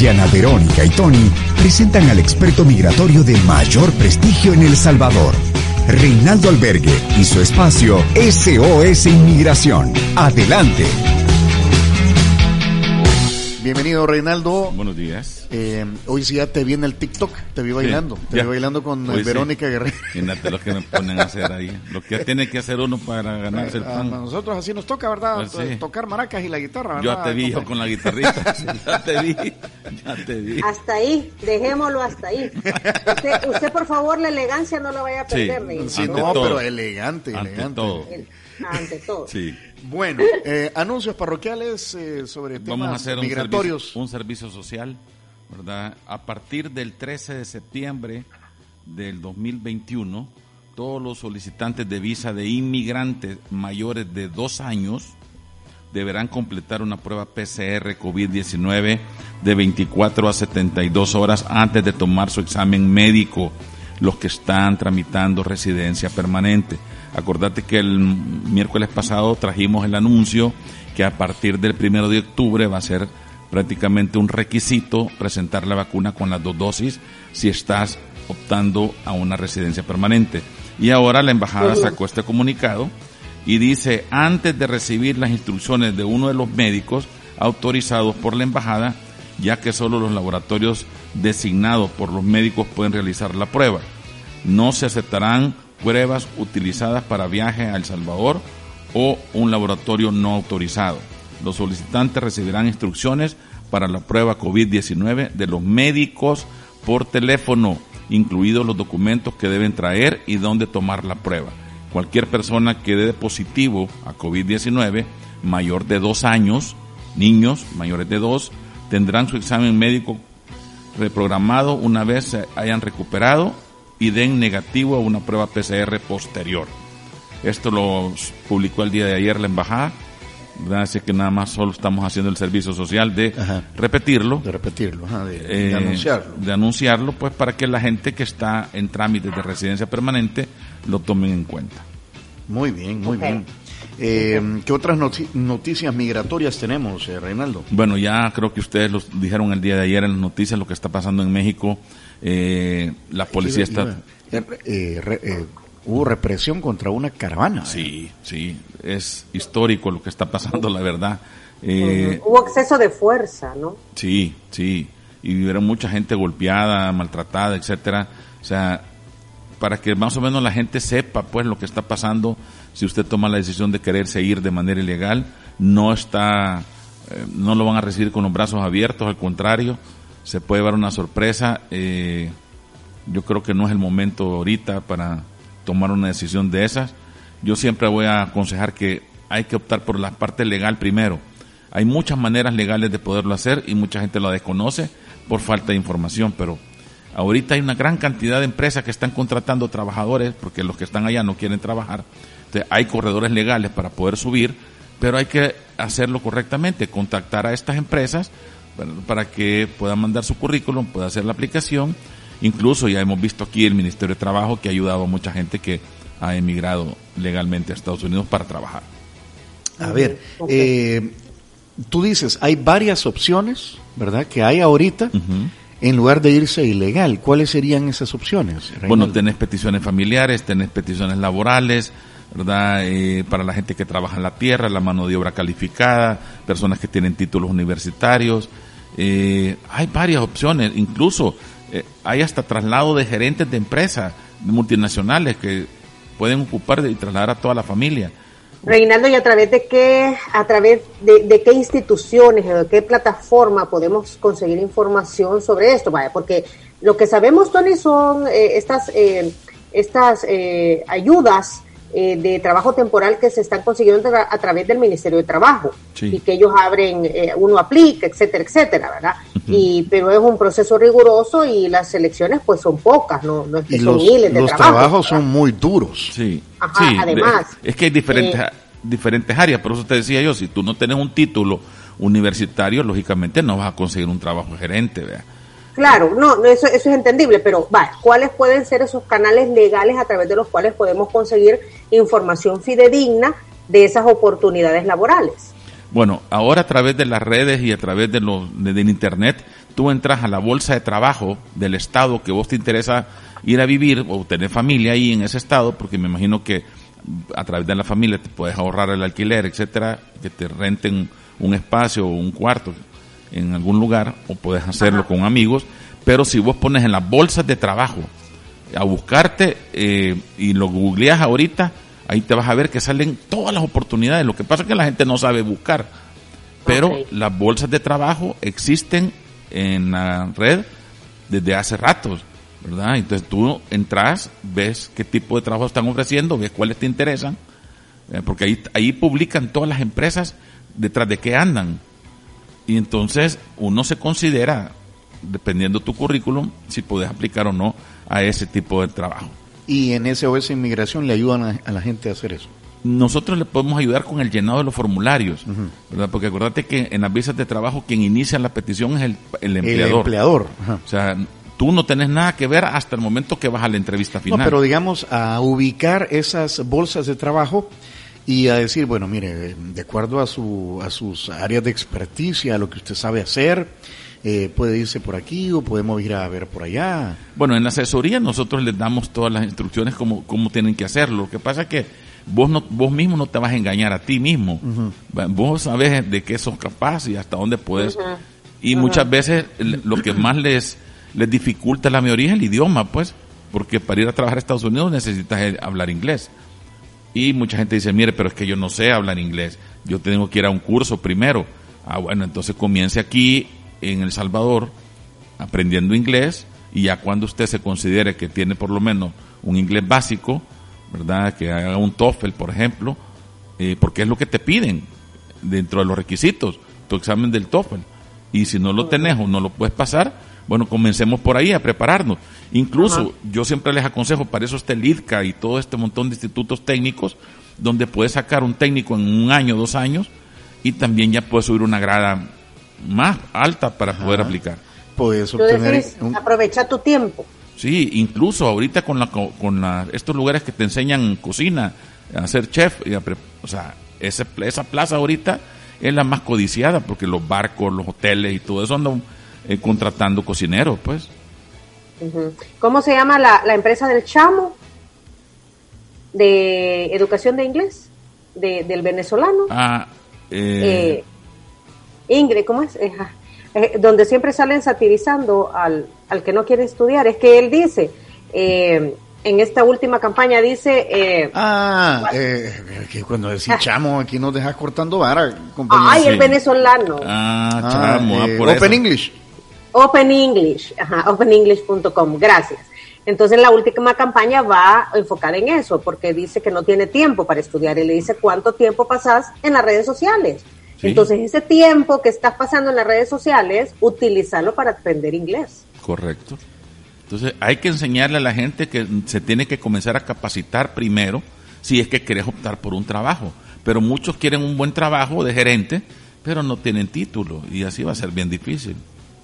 Diana Verónica y Tony presentan al experto migratorio de mayor prestigio en El Salvador, Reinaldo Albergue y su espacio SOS Inmigración. Adelante. Bienvenido Reinaldo. Buenos días. Eh, hoy sí ya te vi en el TikTok, te vi bailando, te ya. vi bailando con eh, sí. Verónica Guerrero. Imagínate lo que me ponen a hacer ahí. Lo que tiene que hacer uno para ganarse el A pan. nosotros así nos toca, ¿verdad? Pues sí. Tocar maracas y la guitarra, Yo ¿verdad? te vi yo con la guitarrita. Ya te vi. Ya te vi. Hasta ahí, dejémoslo hasta ahí. Usted, usted, por favor, la elegancia no la vaya a perder. Sí, Ante no, todo. pero elegante, Ante elegante. todo. Ante todo. Sí. Bueno, eh, anuncios parroquiales eh, sobre temas Vamos a hacer un migratorios. servicio, un servicio social, ¿verdad? A partir del 13 de septiembre del 2021, todos los solicitantes de visa de inmigrantes mayores de dos años deberán completar una prueba PCR COVID-19 de 24 a 72 horas antes de tomar su examen médico, los que están tramitando residencia permanente. Acordate que el miércoles pasado trajimos el anuncio que a partir del primero de octubre va a ser prácticamente un requisito presentar la vacuna con las dos dosis si estás optando a una residencia permanente. Y ahora la embajada sacó este comunicado y dice, antes de recibir las instrucciones de uno de los médicos autorizados por la embajada, ya que solo los laboratorios designados por los médicos pueden realizar la prueba. No se aceptarán pruebas utilizadas para viaje a El Salvador o un laboratorio no autorizado. Los solicitantes recibirán instrucciones para la prueba COVID-19 de los médicos por teléfono, incluidos los documentos que deben traer y dónde tomar la prueba. Cualquier persona que dé positivo a COVID-19, mayor de dos años, niños mayores de dos, tendrán su examen médico reprogramado una vez se hayan recuperado y den negativo a una prueba PCR posterior. Esto lo publicó el día de ayer la embajada. ¿verdad? Así que nada más solo estamos haciendo el servicio social de Ajá. repetirlo, De repetirlo, ajá, de, de eh, anunciarlo. de anunciarlo, pues para que la gente que está en trámites de residencia permanente lo tomen en cuenta. Muy bien, muy bien. Eh, ¿Qué otras noti- noticias migratorias tenemos, eh, Reinaldo? Bueno, ya creo que ustedes los dijeron el día de ayer en las noticias lo que está pasando en México. Eh, la policía está... Eh, eh, re- eh, hubo represión contra una caravana. Sí, sí, es histórico lo que está pasando, la verdad. Eh, Hubo exceso de fuerza, ¿no? Sí, sí. Y vieron mucha gente golpeada, maltratada, etcétera. O sea, para que más o menos la gente sepa pues lo que está pasando, si usted toma la decisión de quererse ir de manera ilegal, no está, eh, no lo van a recibir con los brazos abiertos, al contrario, se puede dar una sorpresa. eh, yo creo que no es el momento ahorita para tomar una decisión de esas. Yo siempre voy a aconsejar que hay que optar por la parte legal primero. Hay muchas maneras legales de poderlo hacer y mucha gente lo desconoce por falta de información, pero ahorita hay una gran cantidad de empresas que están contratando trabajadores porque los que están allá no quieren trabajar. Entonces, hay corredores legales para poder subir, pero hay que hacerlo correctamente, contactar a estas empresas para, para que puedan mandar su currículum, pueda hacer la aplicación. Incluso ya hemos visto aquí el Ministerio de Trabajo que ha ayudado a mucha gente que ha emigrado legalmente a Estados Unidos para trabajar. A ver, eh, tú dices, hay varias opciones, ¿verdad? Que hay ahorita en lugar de irse ilegal. ¿Cuáles serían esas opciones? Bueno, tenés peticiones familiares, tenés peticiones laborales, ¿verdad? Eh, para la gente que trabaja en la tierra, la mano de obra calificada, personas que tienen títulos universitarios. Eh, hay varias opciones, incluso eh, hay hasta traslado de gerentes de empresas multinacionales que pueden ocupar y trasladar a toda la familia. Reinaldo, ¿y a través de qué, a través de, de qué instituciones o de qué plataforma podemos conseguir información sobre esto? Vaya, porque lo que sabemos, Tony, son eh, estas, eh, estas eh, ayudas eh, de trabajo temporal que se están consiguiendo a través del Ministerio de Trabajo Sí. y que ellos abren, eh, uno aplica, etcétera, etcétera, ¿verdad? Y pero es un proceso riguroso y las selecciones pues son pocas, no, no es que son los, miles de los trabajos. son muy duros. Sí, Ajá, sí, además, es que hay diferentes, eh, diferentes áreas, por eso te decía yo, si tú no tienes un título universitario, lógicamente no vas a conseguir un trabajo gerente, vea. Claro, no, no, eso, eso es entendible, pero va, ¿cuáles pueden ser esos canales legales a través de los cuales podemos conseguir información fidedigna de esas oportunidades laborales? Bueno, ahora a través de las redes y a través de los, de- del internet, tú entras a la bolsa de trabajo del estado que vos te interesa ir a vivir o tener familia ahí en ese estado, porque me imagino que a través de la familia te puedes ahorrar el alquiler, etcétera, que te renten un espacio o un cuarto en algún lugar o puedes hacerlo con amigos, pero si vos pones en las bolsas de trabajo a buscarte eh, y lo googleas ahorita, ahí te vas a ver que salen todas las oportunidades. Lo que pasa es que la gente no sabe buscar, pero las bolsas de trabajo existen en la red desde hace ratos, ¿verdad? Entonces tú entras, ves qué tipo de trabajo están ofreciendo, ves cuáles te interesan, eh, porque ahí, ahí publican todas las empresas detrás de qué andan. Y entonces uno se considera, dependiendo tu currículum, si puedes aplicar o no a ese tipo de trabajo. Y en SOS Inmigración le ayudan a, a la gente a hacer eso. Nosotros le podemos ayudar con el llenado de los formularios, ¿verdad? Porque acuérdate que en las visas de trabajo quien inicia la petición es el, el empleador. El empleador. ajá. O sea, tú no tenés nada que ver hasta el momento que vas a la entrevista final. No, pero digamos, a ubicar esas bolsas de trabajo y a decir, bueno, mire, de acuerdo a, su, a sus áreas de experticia, a lo que usted sabe hacer, eh, puede irse por aquí o podemos ir a ver por allá. Bueno, en la asesoría nosotros les damos todas las instrucciones como, cómo tienen que hacerlo. Lo que pasa es que vos no, vos mismo no te vas a engañar a ti mismo. Vos sabes de qué sos capaz y hasta dónde puedes. Y muchas veces lo que más les, les dificulta a la mayoría es el idioma, pues, porque para ir a trabajar a Estados Unidos necesitas hablar inglés. Y mucha gente dice, mire, pero es que yo no sé hablar inglés. Yo tengo que ir a un curso primero. Ah, bueno, entonces comience aquí en El Salvador aprendiendo inglés y ya cuando usted se considere que tiene por lo menos un inglés básico, ¿verdad? Que haga un TOEFL, por ejemplo, eh, porque es lo que te piden dentro de los requisitos, tu examen del TOEFL. Y si no lo tenés o no lo puedes pasar, bueno, comencemos por ahí a prepararnos. Incluso yo siempre les aconsejo, para eso está el IDCA y todo este montón de institutos técnicos, donde puedes sacar un técnico en un año, dos años, y también ya puedes subir una grada más alta para poder aplicar. Puedes obtener decís, un- aprovecha tu tiempo. Sí, incluso ahorita con la co- con la, estos lugares que te enseñan cocina, a ser chef, y a pre- o sea, ese, esa plaza ahorita es la más codiciada porque los barcos, los hoteles y todo eso andan eh, contratando cocineros, pues. ¿Cómo se llama la, la empresa del chamo? De educación de inglés, de, del venezolano. Ah, eh, Eh, Ingrid, ¿cómo es? Eh, eh, donde siempre salen satirizando al, al que no quiere estudiar. Es que él dice, eh, en esta última campaña dice, eh, Ah, eh, que cuando decís chamo, aquí nos dejas cortando vara, compañero. ay, sí. el venezolano. ah, Ah, chamo, ah, eh, por Open eso. English. Open English, ajá, openenglish.com, gracias. Entonces la última campaña va enfocada en eso, porque dice que no tiene tiempo para estudiar y le dice cuánto tiempo pasas en las redes sociales. Sí. Entonces ese tiempo que estás pasando en las redes sociales, utilízalo para aprender inglés. Correcto. Entonces hay que enseñarle a la gente que se tiene que comenzar a capacitar primero si es que querés optar por un trabajo. Pero muchos quieren un buen trabajo de gerente, pero no tienen título y así va a ser bien difícil.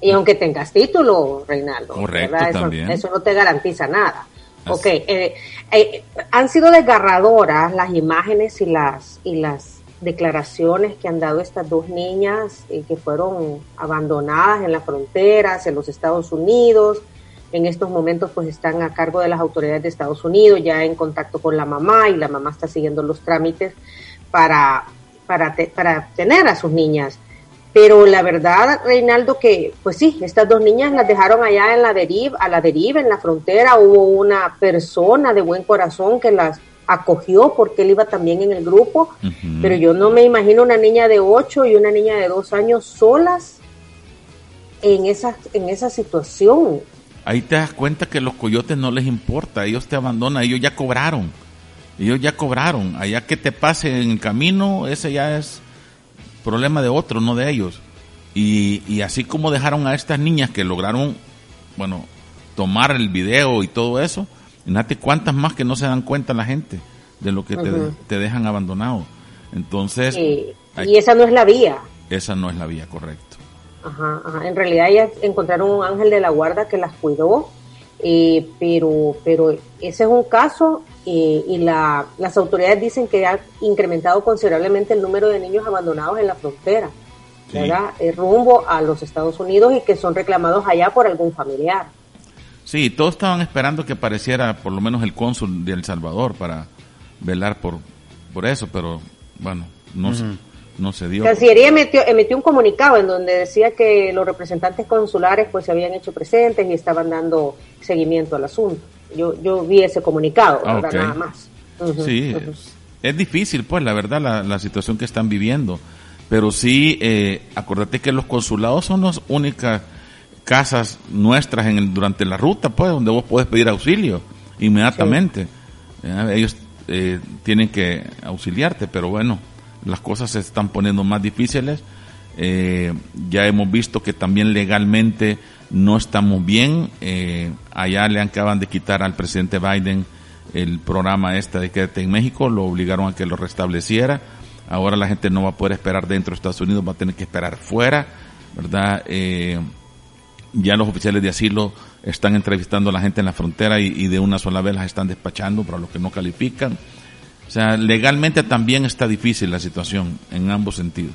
Y aunque tengas título, Reinaldo, Correcto. Eso, también. eso no te garantiza nada. Así. Ok, eh, eh, han sido desgarradoras las imágenes y las y las declaraciones que han dado estas dos niñas eh, que fueron abandonadas en las fronteras, en los Estados Unidos. En estos momentos pues están a cargo de las autoridades de Estados Unidos, ya en contacto con la mamá y la mamá está siguiendo los trámites para, para, para tener a sus niñas. Pero la verdad, Reinaldo, que pues sí, estas dos niñas las dejaron allá en la deriva, a la deriva, en la frontera. Hubo una persona de buen corazón que las acogió porque él iba también en el grupo. Pero yo no me imagino una niña de 8 y una niña de 2 años solas en esa, en esa situación. Ahí te das cuenta que los coyotes no les importa, ellos te abandonan, ellos ya cobraron. Ellos ya cobraron. Allá que te pase en el camino, ese ya es problema de otro, no de ellos. Y, y así como dejaron a estas niñas que lograron, bueno, tomar el video y todo eso, Fíjate cuántas más que no se dan cuenta la gente de lo que te, te, dejan abandonado. Entonces... y esa no es la vía. Esa no es la vía, correcto. Ajá, ajá. En realidad ellas encontraron un ángel de la guarda que las cuidó, eh, pero, pero ese es un caso eh, y la, las autoridades dicen que ha incrementado considerablemente el número de niños abandonados en la frontera, ¿verdad? Eh, rumbo a los Estados Unidos y que son reclamados allá por algún familiar. Sí, todos estaban esperando que apareciera por lo menos el cónsul de El Salvador para velar por, por eso, pero bueno, no, no se dio. Cancillería emitió, emitió un comunicado en donde decía que los representantes consulares pues se habían hecho presentes y estaban dando seguimiento al asunto. Yo, yo vi ese comunicado, ah, nada más. sí, es, difícil pues la verdad la, la situación que están viviendo, pero sí, eh, acordate que los consulados son las únicas casas nuestras en el, durante la ruta, pues, donde vos podés pedir auxilio inmediatamente. Ellos eh, tienen que auxiliarte, pero bueno, las cosas se están poniendo más difíciles. Eh, ya hemos visto que también legalmente no estamos bien. Eh, allá le acaban de quitar al presidente Biden el programa este de quédate en México, lo obligaron a que lo restableciera. Ahora la gente no va a poder esperar dentro de Estados Unidos, va a tener que esperar fuera, ¿verdad? Eh, ya los oficiales de asilo están entrevistando a la gente en la frontera y, de una sola vez las están despachando para los que no califican. O sea, legalmente también está difícil la situación en ambos sentidos.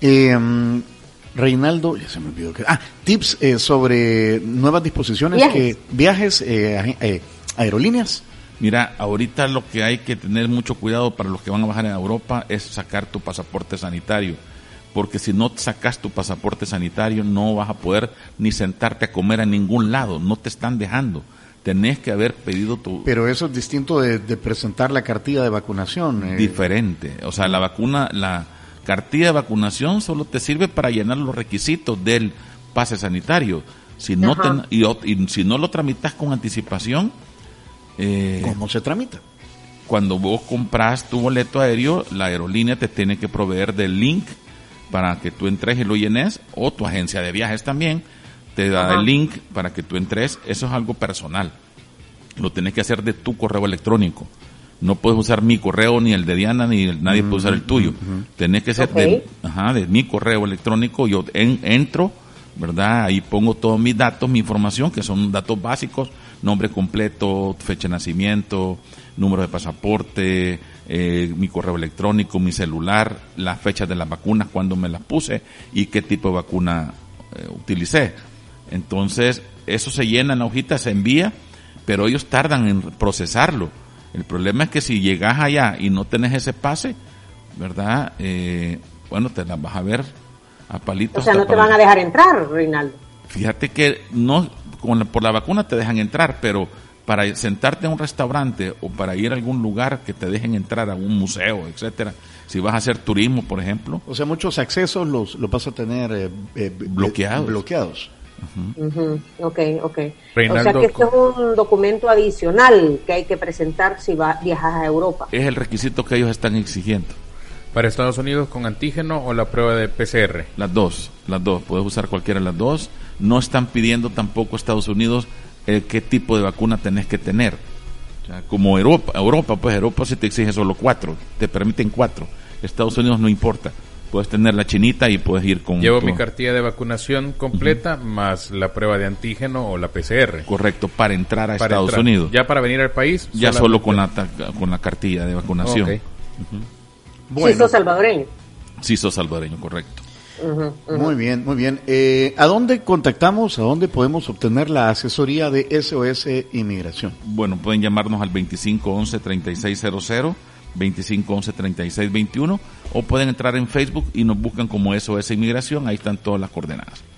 Eh, Reinaldo, ya se me olvidó que... Ah, tips eh, sobre nuevas disposiciones, viajes, que, viajes eh, aerolíneas. Mira, ahorita lo que hay que tener mucho cuidado para los que van a bajar en Europa es sacar tu pasaporte sanitario porque si no sacas tu pasaporte sanitario no vas a poder ni sentarte a comer a ningún lado, no te están dejando. Tenés que haber pedido tu... Pero eso es distinto de, presentar la cartilla de vacunación. Eh. Diferente. O sea, la vacuna, la cartilla de vacunación solo te sirve para llenar los requisitos del pase sanitario. Si no, y, si no lo tramitas con anticipación... Eh, ¿Cómo se tramita? Cuando vos compras tu boleto aéreo, la aerolínea te tiene que proveer del link para que tú entres y lo llenes, o tu agencia de viajes también te da el link para que tú entres. Eso es algo personal. Lo tienes que hacer de tu correo electrónico. No puedes usar mi correo ni el de Diana, ni nadie puede usar el tuyo. Tienes que ser de, de mi correo electrónico. Yo entro, ¿verdad? Ahí pongo todos mis datos, mi información, que son datos básicos, nombre completo, fecha de nacimiento, número de pasaporte, eh, mi correo electrónico, mi celular, las fechas de las vacunas, cuándo me las puse y qué tipo de vacuna eh, utilicé. Entonces, eso se llena en la hojita, se envía, pero ellos tardan en procesarlo. El problema es que si llegas allá y no tenés ese pase, ¿verdad? Eh, bueno, te las vas a ver a palitos. O sea, no te van a dejar entrar, Reinaldo. Fíjate que no, por la vacuna te dejan entrar, pero para sentarte en un restaurante o para ir a algún lugar que te dejen entrar a un museo, etcétera. Si vas a hacer turismo, por ejemplo. O sea, muchos accesos los, los vas a tener eh, eh, bloqueados. bloqueados. Ok, ok. o sea que esto es un documento adicional que hay que presentar si va, viajas a Europa. Es el requisito que ellos están exigiendo. ¿Para Estados Unidos con antígeno o la prueba de PCR? Las dos, las dos. Puedes usar cualquiera de las dos. No están pidiendo tampoco Estados Unidos eh, qué tipo de vacuna tenés que tener. como Europa, Europa, pues Europa se te exige solo cuatro, te permiten cuatro. Estados Unidos no importa. Puedes tener la chinita y puedes ir con... Llevo mi cartilla de vacunación completa más la prueba de antígeno o la PCR. Correcto, para entrar a Estados Unidos. Ya para venir al país. Ya solo con la, con la cartilla de vacunación. Okay. Bueno. salvadoreño. Sí, sos salvadoreño, correcto. Muy bien, muy bien. Eh, ¿A dónde contactamos? ¿A dónde podemos obtener la asesoría de SOS Inmigración? Bueno, pueden llamarnos al 2511-3600, 2511-3621 o pueden entrar en Facebook y nos buscan como SOS Inmigración. Ahí están todas las coordenadas.